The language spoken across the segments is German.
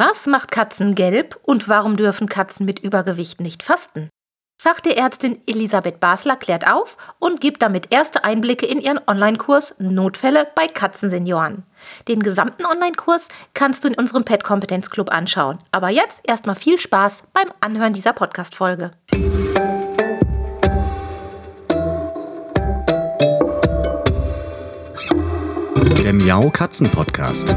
Was macht Katzen gelb und warum dürfen Katzen mit Übergewicht nicht fasten? Fachtierärztin Elisabeth Basler klärt auf und gibt damit erste Einblicke in ihren Online-Kurs Notfälle bei Katzensenioren. Den gesamten Online-Kurs kannst du in unserem Pet Kompetenz Club anschauen. Aber jetzt erstmal viel Spaß beim Anhören dieser Podcast-Folge. Der Miau Katzen Podcast.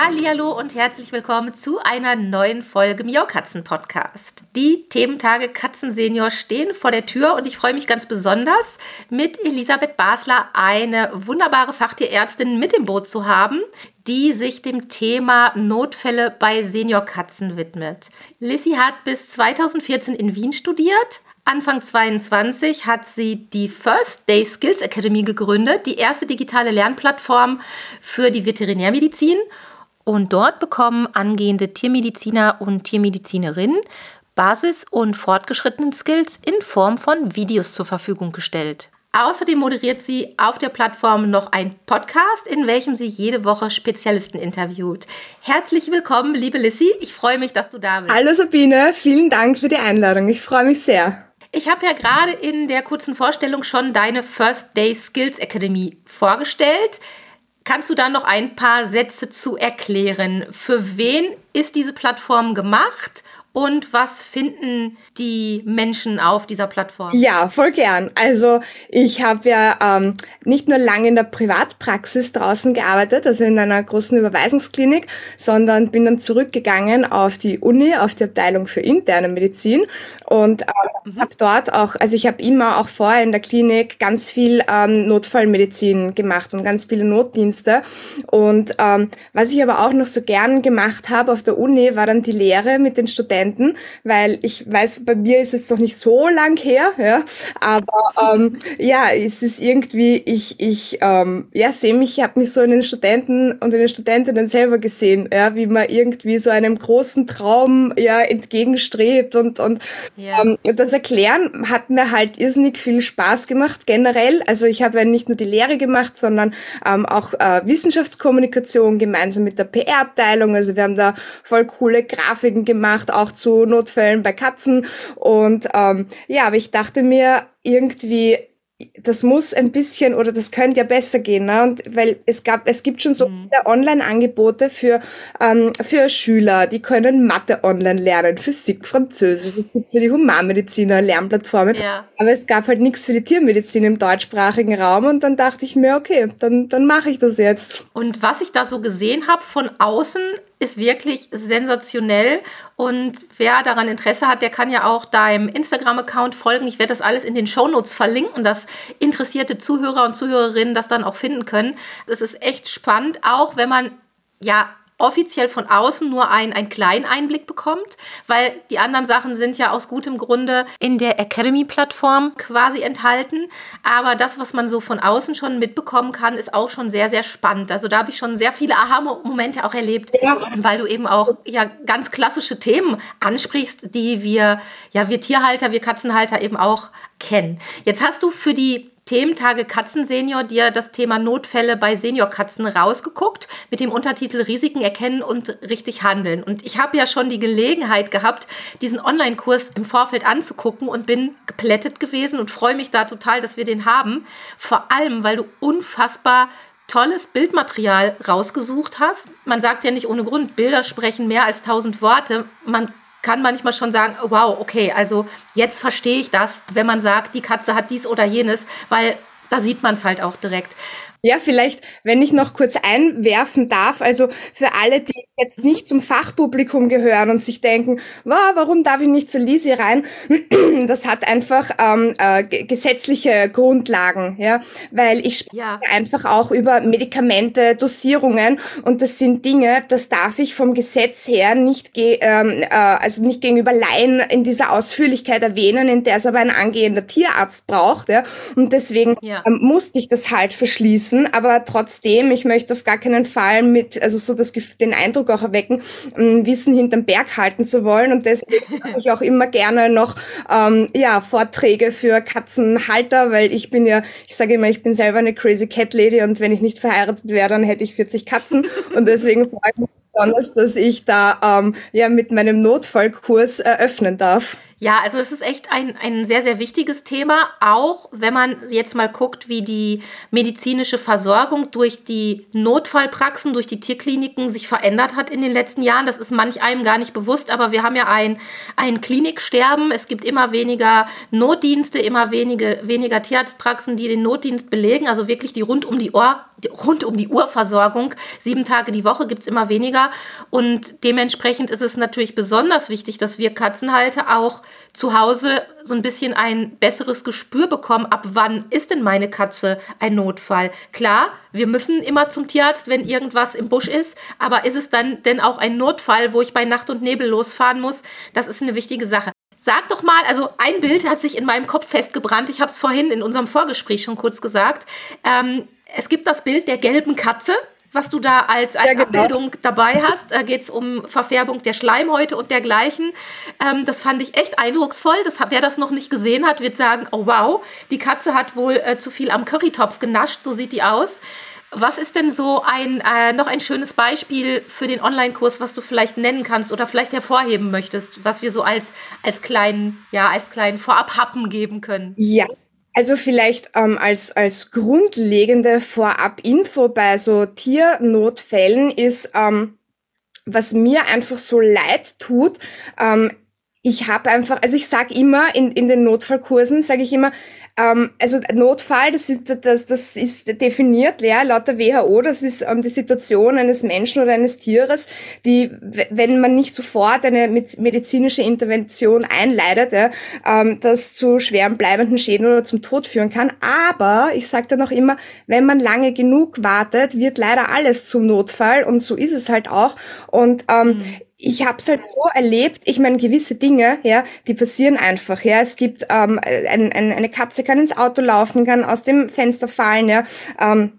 Hallo und herzlich willkommen zu einer neuen Folge Miau Katzen Podcast. Die Thementage Katzensenior stehen vor der Tür und ich freue mich ganz besonders, mit Elisabeth Basler eine wunderbare Fachtierärztin mit im Boot zu haben, die sich dem Thema Notfälle bei Seniorkatzen widmet. Lissy hat bis 2014 in Wien studiert, Anfang 22 hat sie die First Day Skills Academy gegründet, die erste digitale Lernplattform für die Veterinärmedizin. Und dort bekommen angehende Tiermediziner und Tiermedizinerinnen Basis- und fortgeschrittenen Skills in Form von Videos zur Verfügung gestellt. Außerdem moderiert sie auf der Plattform noch ein Podcast, in welchem sie jede Woche Spezialisten interviewt. Herzlich willkommen, liebe Lissy. Ich freue mich, dass du da bist. Hallo Sabine, vielen Dank für die Einladung. Ich freue mich sehr. Ich habe ja gerade in der kurzen Vorstellung schon deine First Day Skills Academy vorgestellt. Kannst du da noch ein paar Sätze zu erklären? Für wen ist diese Plattform gemacht und was finden die Menschen auf dieser Plattform? Ja, voll gern. Also ich habe ja ähm, nicht nur lange in der Privatpraxis draußen gearbeitet, also in einer großen Überweisungsklinik, sondern bin dann zurückgegangen auf die Uni, auf die Abteilung für interne Medizin und ähm, mhm. habe dort auch, also ich habe immer auch vorher in der Klinik ganz viel ähm, Notfallmedizin gemacht und ganz viele Notdienste. Und ähm, was ich aber auch noch so gern gemacht habe auf der Uni, war dann die Lehre mit den Studenten Studenten, weil ich weiß, bei mir ist jetzt noch nicht so lang her, ja, aber ähm, ja, es ist irgendwie, ich, ich ähm, ja, sehe mich, ich habe mich so in den Studenten und in den Studentinnen selber gesehen, ja, wie man irgendwie so einem großen Traum ja entgegenstrebt und, und yeah. ähm, das Erklären hat mir halt irrsinnig viel Spaß gemacht, generell. Also ich habe ja nicht nur die Lehre gemacht, sondern ähm, auch äh, Wissenschaftskommunikation gemeinsam mit der PR-Abteilung. Also wir haben da voll coole Grafiken gemacht, auch zu Notfällen bei Katzen. Und ähm, ja, aber ich dachte mir irgendwie, das muss ein bisschen oder das könnte ja besser gehen, ne? Und weil es gab, es gibt schon so mhm. viele Online-Angebote für ähm, für Schüler, die können Mathe online lernen, Physik, Französisch. Es gibt für die Humanmediziner Lernplattformen, ja. aber es gab halt nichts für die Tiermedizin im deutschsprachigen Raum. Und dann dachte ich mir, okay, dann dann mache ich das jetzt. Und was ich da so gesehen habe von außen, ist wirklich sensationell. Und wer daran Interesse hat, der kann ja auch deinem Instagram-Account folgen. Ich werde das alles in den Shownotes verlinken, dass interessierte Zuhörer und Zuhörerinnen das dann auch finden können. Das ist echt spannend, auch wenn man ja offiziell von außen nur ein, einen kleinen Einblick bekommt, weil die anderen Sachen sind ja aus gutem Grunde in der Academy-Plattform quasi enthalten. Aber das, was man so von außen schon mitbekommen kann, ist auch schon sehr, sehr spannend. Also da habe ich schon sehr viele Aha-Momente auch erlebt, ja. weil du eben auch ja ganz klassische Themen ansprichst, die wir, ja, wir Tierhalter, wir Katzenhalter eben auch kennen. Jetzt hast du für die Thementage Katzensenior dir das Thema Notfälle bei Seniorkatzen rausgeguckt mit dem Untertitel Risiken erkennen und richtig handeln. Und ich habe ja schon die Gelegenheit gehabt, diesen Online-Kurs im Vorfeld anzugucken und bin geplättet gewesen und freue mich da total, dass wir den haben. Vor allem, weil du unfassbar tolles Bildmaterial rausgesucht hast. Man sagt ja nicht ohne Grund, Bilder sprechen mehr als tausend Worte. Man kann manchmal schon sagen, wow, okay, also jetzt verstehe ich das, wenn man sagt, die Katze hat dies oder jenes, weil da sieht man es halt auch direkt. Ja, vielleicht, wenn ich noch kurz einwerfen darf, also für alle, die jetzt nicht zum Fachpublikum gehören und sich denken, wow, warum darf ich nicht zu Lisi rein? Das hat einfach ähm, äh, gesetzliche Grundlagen, ja, weil ich spreche ja. einfach auch über Medikamente, Dosierungen und das sind Dinge, das darf ich vom Gesetz her nicht, ge ähm, äh, also nicht gegenüber Laien in dieser Ausführlichkeit erwähnen, in der es aber ein angehender Tierarzt braucht, ja, und deswegen ja. ähm, musste ich das halt verschließen wissen, aber trotzdem, ich möchte auf gar keinen Fall mit, also so das, den Eindruck auch erwecken, ähm, Wissen hinterm Berg halten zu wollen und deswegen mache ich auch immer gerne noch ähm, ja, Vorträge für Katzenhalter, weil ich bin ja, ich sage immer, ich bin selber eine crazy Cat Lady und wenn ich nicht verheiratet wäre, dann hätte ich 40 Katzen und deswegen freue ich mich besonders, dass ich da ähm, ja mit meinem Notfallkurs eröffnen darf. Ja, also es ist echt ein, ein sehr, sehr wichtiges Thema, auch wenn man jetzt mal guckt, wie die medizinische Versorgung durch die Notfallpraxen, durch die Tierkliniken sich verändert hat in den letzten Jahren. Das ist manch einem gar nicht bewusst, aber wir haben ja ein, ein Kliniksterben. Es gibt immer weniger Notdienste, immer wenige, weniger Tierarztpraxen, die den Notdienst belegen, also wirklich die rund um die Ohr rund um die Uhrversorgung. Sieben Tage die Woche gibt es immer weniger. Und dementsprechend ist es natürlich besonders wichtig, dass wir Katzenhalter auch zu Hause so ein bisschen ein besseres Gespür bekommen, ab wann ist denn meine Katze ein Notfall. Klar, wir müssen immer zum Tierarzt, wenn irgendwas im Busch ist, aber ist es dann denn auch ein Notfall, wo ich bei Nacht und Nebel losfahren muss? Das ist eine wichtige Sache. Sag doch mal, also ein Bild hat sich in meinem Kopf festgebrannt. Ich habe es vorhin in unserem Vorgespräch schon kurz gesagt. Ähm, es gibt das Bild der gelben Katze, was du da als, als ja, genau. Abbildung dabei hast. Da geht es um Verfärbung der Schleimhäute und dergleichen. Ähm, das fand ich echt eindrucksvoll. Das, wer das noch nicht gesehen hat, wird sagen, oh wow, die Katze hat wohl äh, zu viel am Currytopf genascht, so sieht die aus. Was ist denn so ein äh, noch ein schönes Beispiel für den Online-Kurs, was du vielleicht nennen kannst oder vielleicht hervorheben möchtest, was wir so als, als kleinen, ja, als kleinen Vorabhappen geben können? Ja, also vielleicht ähm, als, als grundlegende Vorab-Info bei so Tiernotfällen ist, ähm, was mir einfach so leid tut, ähm, ich habe einfach, also ich sage immer in, in den Notfallkursen, sage ich immer, ähm, also Notfall, das ist, das, das ist definiert, ja, laut der WHO, das ist ähm, die Situation eines Menschen oder eines Tieres, die, wenn man nicht sofort eine medizinische Intervention einleitet, ja, ähm, das zu schweren bleibenden Schäden oder zum Tod führen kann. Aber ich sage dann auch immer, wenn man lange genug wartet, wird leider alles zum Notfall und so ist es halt auch. Und ähm, mhm ich habe es halt so erlebt, ich meine, gewisse Dinge, ja, die passieren einfach, ja. Es gibt ähm, ein, ein, eine Katze kann ins Auto laufen, kann aus dem Fenster fallen, ja. Ähm,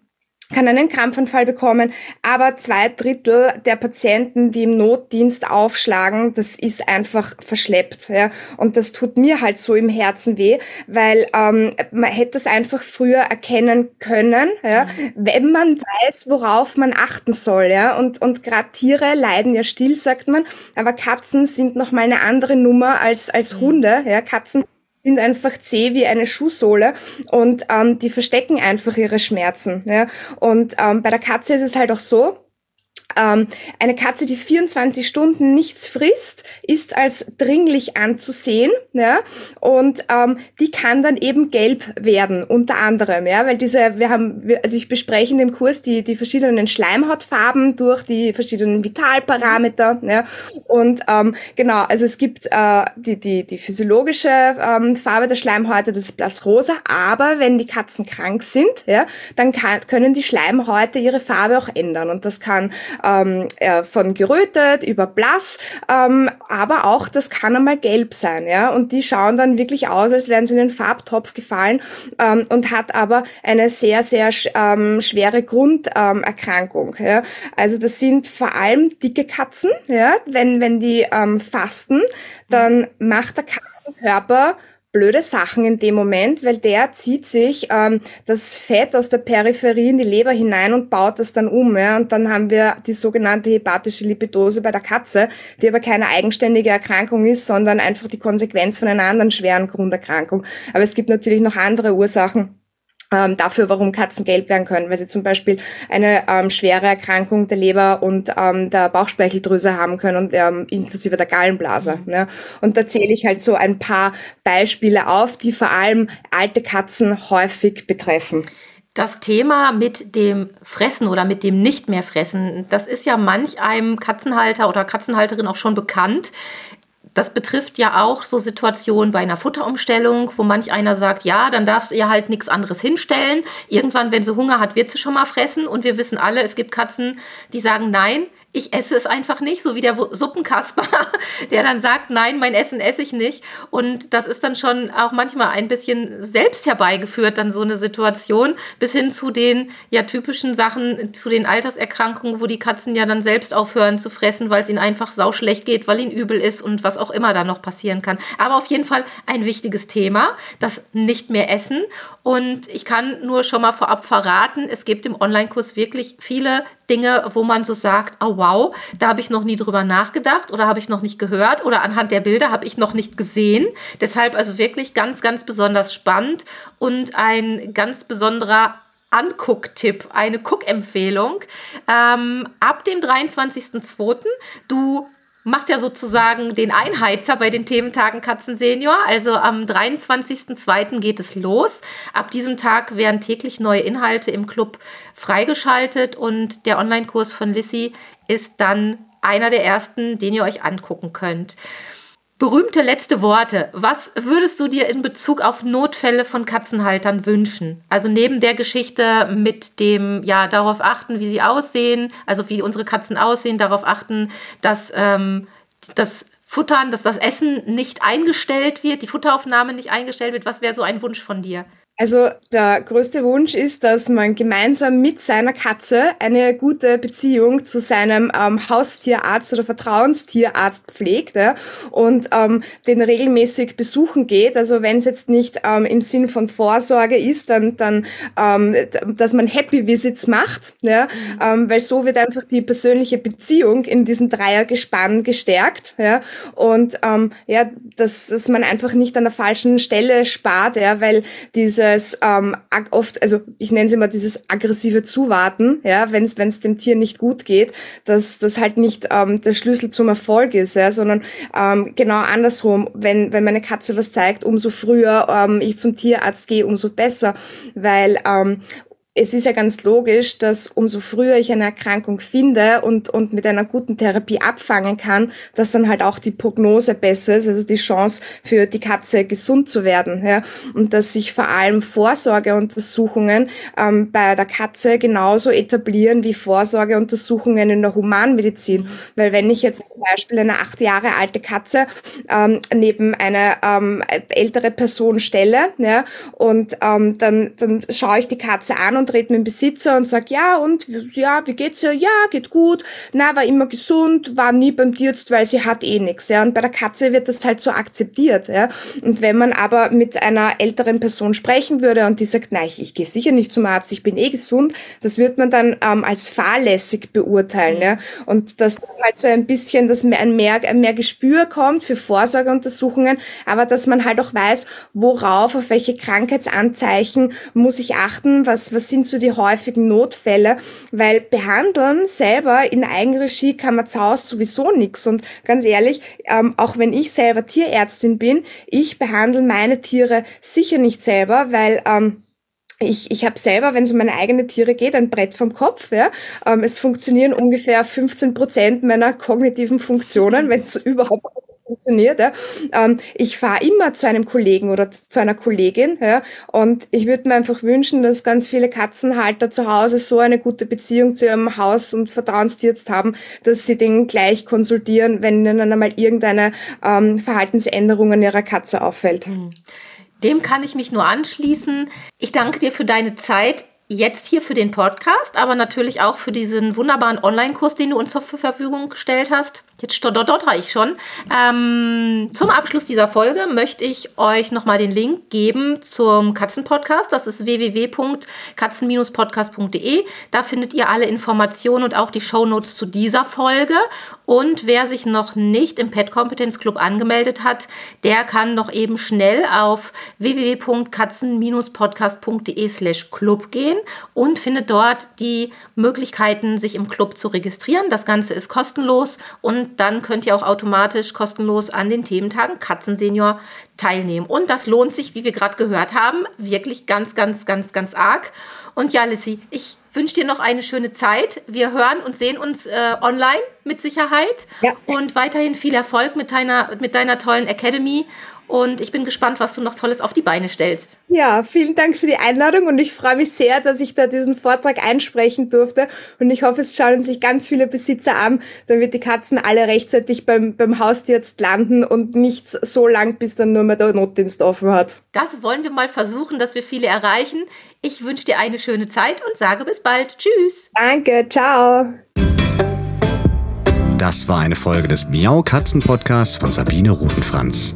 kann einen Krampfanfall bekommen, aber zwei Drittel der Patienten, die im Notdienst aufschlagen, das ist einfach verschleppt, ja. Und das tut mir halt so im Herzen weh, weil ähm, man hätte es einfach früher erkennen können, ja, mhm. wenn man weiß, worauf man achten soll, ja. Und und gerade Tiere leiden ja still, sagt man, aber Katzen sind noch mal eine andere Nummer als als mhm. Hunde, ja. Katzen sind einfach zäh wie eine Schuhsohle und ähm, die verstecken einfach ihre Schmerzen. Ja? Und ähm, bei der Katze ist es halt auch so, eine Katze, die 24 Stunden nichts frisst, ist als dringlich anzusehen, ja, und ähm, die kann dann eben gelb werden, unter anderem, ja, weil diese, wir haben, also ich bespreche in dem Kurs die, die verschiedenen Schleimhautfarben durch die verschiedenen Vitalparameter, ja, und ähm, genau, also es gibt äh, die, die, die physiologische ähm, Farbe der Schleimhäute, das ist blassrosa, aber wenn die Katzen krank sind, ja, dann kann, können die Schleimhäute ihre Farbe auch ändern. Und das kann ähm, äh, von gerötet über blass, ähm, aber auch das kann einmal gelb sein, ja, und die schauen dann wirklich aus, als wären sie in den Farbtopf gefallen ähm, und hat aber eine sehr, sehr ähm, schwere Grunderkrankung, ähm, ja. Also das sind vor allem dicke Katzen, ja, wenn, wenn die ähm, fasten, dann macht der Katzenkörper blöde Sachen in dem Moment, weil der zieht sich ähm, das Fett aus der Peripherie in die Leber hinein und baut das dann um. Ja? Und dann haben wir die sogenannte hepatische Lipidose bei der Katze, die aber keine eigenständige Erkrankung ist, sondern einfach die Konsequenz von einer anderen schweren Grunderkrankung. Aber es gibt natürlich noch andere Ursachen, ähm, dafür, warum Katzen gelb werden können, weil sie zum Beispiel eine ähm, schwere Erkrankung der Leber und ähm, der Bauchspeicheldrüse haben können und ähm, inklusive der Gallenblase. Mhm. Ne? Und da zähle ich halt so ein paar Beispiele auf, die vor allem alte Katzen häufig betreffen. Das Thema mit dem Fressen oder mit dem Nicht mehr fressen, das ist ja manch einem Katzenhalter oder Katzenhalterin auch schon bekannt das betrifft ja auch so Situationen bei einer Futterumstellung, wo manch einer sagt, ja, dann darfst du ihr halt nichts anderes hinstellen. Irgendwann, wenn sie Hunger hat, wird sie schon mal fressen. Und wir wissen alle, es gibt Katzen, die sagen, nein, ich esse es einfach nicht, so wie der Suppenkasper, der dann sagt, nein, mein Essen esse ich nicht. Und das ist dann schon auch manchmal ein bisschen selbst herbeigeführt, dann so eine Situation, bis hin zu den ja typischen Sachen, zu den Alterserkrankungen, wo die Katzen ja dann selbst aufhören zu fressen, weil es ihnen einfach sauschlecht geht, weil ihnen übel ist und was auch immer da noch passieren kann. Aber auf jeden Fall ein wichtiges Thema, das nicht mehr essen. Und ich kann nur schon mal vorab verraten, es gibt im Online-Kurs wirklich viele Dinge, wo man so sagt, oh wow, da habe ich noch nie drüber nachgedacht oder habe ich noch nicht gehört oder anhand der Bilder habe ich noch nicht gesehen. Deshalb also wirklich ganz, ganz besonders spannend und ein ganz besonderer Angucktipp, eine Cook-Empfehlung. Ähm, ab dem 23.02. Du macht ja sozusagen den Einheizer bei den Thementagen Katzen Senior. Also am 23.02. geht es los. Ab diesem Tag werden täglich neue Inhalte im Club freigeschaltet und der Online-Kurs von Lissy ist dann einer der ersten, den ihr euch angucken könnt. Berühmte letzte Worte. Was würdest du dir in Bezug auf Notfälle von Katzenhaltern wünschen? Also neben der Geschichte mit dem, ja, darauf achten, wie sie aussehen, also wie unsere Katzen aussehen, darauf achten, dass ähm, das Futtern, dass das Essen nicht eingestellt wird, die Futteraufnahme nicht eingestellt wird. Was wäre so ein Wunsch von dir? Also der größte Wunsch ist, dass man gemeinsam mit seiner Katze eine gute Beziehung zu seinem ähm, Haustierarzt oder Vertrauenstierarzt pflegt ja, und ähm, den regelmäßig besuchen geht. Also wenn es jetzt nicht ähm, im Sinn von Vorsorge ist, dann, dann ähm, dass man Happy Visits macht, ja, mhm. ähm, weil so wird einfach die persönliche Beziehung in diesem Dreiergespann gestärkt. Ja, und ähm, ja, dass, dass man einfach nicht an der falschen Stelle spart, ja, weil diese dieses ähm, oft, also ich nenne es immer dieses aggressive Zuwarten, ja, wenn es dem Tier nicht gut geht, dass das halt nicht ähm, der Schlüssel zum Erfolg ist, ja, sondern ähm, genau andersrum, wenn wenn meine Katze was zeigt, umso früher ähm, ich zum Tierarzt gehe, umso besser, weil ähm, es ist ja ganz logisch, dass umso früher ich eine Erkrankung finde und, und mit einer guten Therapie abfangen kann, dass dann halt auch die Prognose besser ist, also die Chance für die Katze gesund zu werden. Ja? Und dass sich vor allem Vorsorgeuntersuchungen ähm, bei der Katze genauso etablieren wie Vorsorgeuntersuchungen in der Humanmedizin. Weil wenn ich jetzt zum Beispiel eine acht Jahre alte Katze ähm, neben eine ähm, ältere Person stelle ja, und ähm, dann, dann schaue ich die Katze an und rede mit dem Besitzer und sag ja, und ja, wie geht's ihr? Ja, geht gut. Na, war immer gesund, war nie beim Tierarzt, weil sie hat eh nichts. Ja. Und bei der Katze wird das halt so akzeptiert. Ja. Und wenn man aber mit einer älteren Person sprechen würde und die sagt, nein, ich, ich gehe sicher nicht zum Arzt, ich bin eh gesund, das wird man dann ähm, als fahrlässig beurteilen. Ja. Und dass das halt so ein bisschen, dass ein mehr, ein mehr Gespür kommt für Vorsorgeuntersuchungen, aber dass man halt auch weiß, worauf, auf welche Krankheitsanzeichen muss ich achten, was, was sind so die häufigen Notfälle, weil behandeln selber in Eigenregie kann man zu Hause sowieso nichts. Und ganz ehrlich, ähm, auch wenn ich selber Tierärztin bin, ich behandle meine Tiere sicher nicht selber, weil ähm, ich, ich habe selber, wenn es um meine eigenen Tiere geht, ein Brett vom Kopf. Ja. Ähm, es funktionieren ungefähr 15 Prozent meiner kognitiven Funktionen, wenn es überhaupt funktioniert. Ja. Ähm, ich fahre immer zu einem Kollegen oder zu einer Kollegin. Ja. Und ich würde mir einfach wünschen, dass ganz viele Katzenhalter zu Hause so eine gute Beziehung zu ihrem Haus- und Vertrauenstierarzt haben, dass sie den gleich konsultieren, wenn ihnen einmal irgendeine ähm, Verhaltensänderung an ihrer Katze auffällt. Mhm. Dem kann ich mich nur anschließen. Ich danke dir für deine Zeit jetzt hier für den Podcast, aber natürlich auch für diesen wunderbaren Online-Kurs, den du uns zur Verfügung gestellt hast. Jetzt stottere ich schon. Ähm, zum Abschluss dieser Folge möchte ich euch nochmal den Link geben zum Katzenpodcast. Das ist www.katzen-podcast.de. Da findet ihr alle Informationen und auch die Shownotes zu dieser Folge. Und wer sich noch nicht im Pet Competence Club angemeldet hat, der kann noch eben schnell auf www.katzen-podcast.de slash club gehen und findet dort die Möglichkeiten, sich im Club zu registrieren. Das Ganze ist kostenlos und dann könnt ihr auch automatisch kostenlos an den Thementagen Katzensenior teilnehmen. Und das lohnt sich, wie wir gerade gehört haben, wirklich ganz, ganz, ganz, ganz arg. Und ja, Lissy, ich wünsche dir noch eine schöne Zeit. Wir hören und sehen uns äh, online mit Sicherheit. Ja. Und weiterhin viel Erfolg mit deiner, mit deiner tollen Academy. Und ich bin gespannt, was du noch Tolles auf die Beine stellst. Ja, vielen Dank für die Einladung und ich freue mich sehr, dass ich da diesen Vortrag einsprechen durfte. Und ich hoffe, es schauen sich ganz viele Besitzer an, damit die Katzen alle rechtzeitig beim, beim Haustierarzt landen und nicht so lang, bis dann nur mehr der Notdienst offen hat. Das wollen wir mal versuchen, dass wir viele erreichen. Ich wünsche dir eine schöne Zeit und sage bis bald. Tschüss. Danke, ciao. Das war eine Folge des Miau Katzen Podcasts von Sabine Rutenfranz.